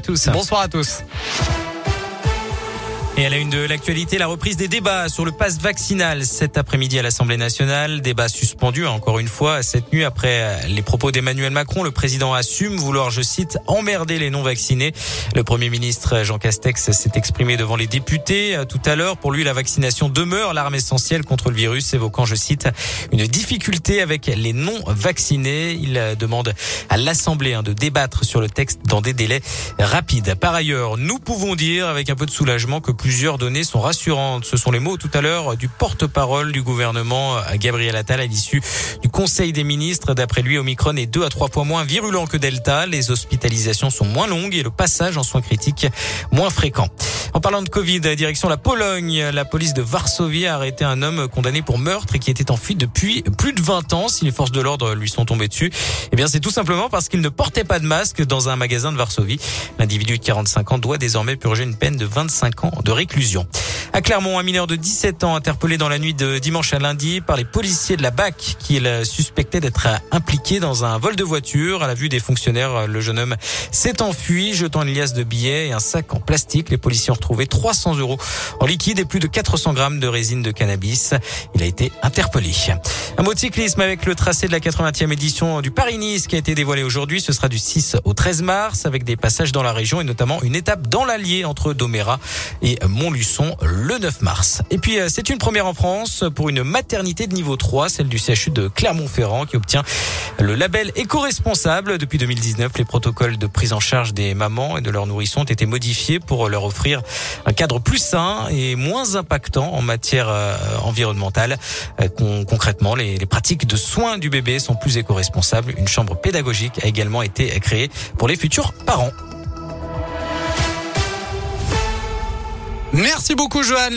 tous. Bonsoir à tous. Et à la une de l'actualité, la reprise des débats sur le passe vaccinal cet après-midi à l'Assemblée nationale. Débat suspendu encore une fois cette nuit après les propos d'Emmanuel Macron. Le président assume vouloir, je cite, emmerder les non-vaccinés. Le premier ministre Jean Castex s'est exprimé devant les députés tout à l'heure. Pour lui, la vaccination demeure l'arme essentielle contre le virus, évoquant, je cite, une difficulté avec les non-vaccinés. Il demande à l'Assemblée hein, de débattre sur le texte dans des délais rapides. Par ailleurs, nous pouvons dire avec un peu de soulagement que plusieurs données sont rassurantes. Ce sont les mots tout à l'heure du porte-parole du gouvernement, Gabriel Attal, à l'issue du Conseil des ministres. D'après lui, Omicron est deux à trois fois moins virulent que Delta. Les hospitalisations sont moins longues et le passage en soins critiques moins fréquent. En parlant de Covid, direction la Pologne, la police de Varsovie a arrêté un homme condamné pour meurtre et qui était en fuite depuis plus de 20 ans. Si les forces de l'ordre lui sont tombées dessus, eh bien c'est tout simplement parce qu'il ne portait pas de masque dans un magasin de Varsovie. L'individu de 45 ans doit désormais purger une peine de 25 ans de réclusion. À Clermont, un mineur de 17 ans interpellé dans la nuit de dimanche à lundi par les policiers de la BAC qui le suspectait d'être impliqué dans un vol de voiture. À la vue des fonctionnaires, le jeune homme s'est enfui, jetant une liasse de billets et un sac en plastique. Les policiers ont retrouvé 300 euros en liquide et plus de 400 grammes de résine de cannabis. Il a été interpellé. Un mot de cyclisme avec le tracé de la 80e édition du Paris-Nice qui a été dévoilé aujourd'hui. Ce sera du 6 au 13 mars avec des passages dans la région et notamment une étape dans l'Allier entre Doméra et Montluçon le 9 mars. Et puis, euh, c'est une première en France pour une maternité de niveau 3, celle du CHU de Clermont-Ferrand, qui obtient le label éco-responsable. Depuis 2019, les protocoles de prise en charge des mamans et de leurs nourrissons ont été modifiés pour leur offrir un cadre plus sain et moins impactant en matière euh, environnementale. Euh, concrètement, les, les pratiques de soins du bébé sont plus éco-responsables. Une chambre pédagogique a également été créée pour les futurs parents. Merci beaucoup, Johan.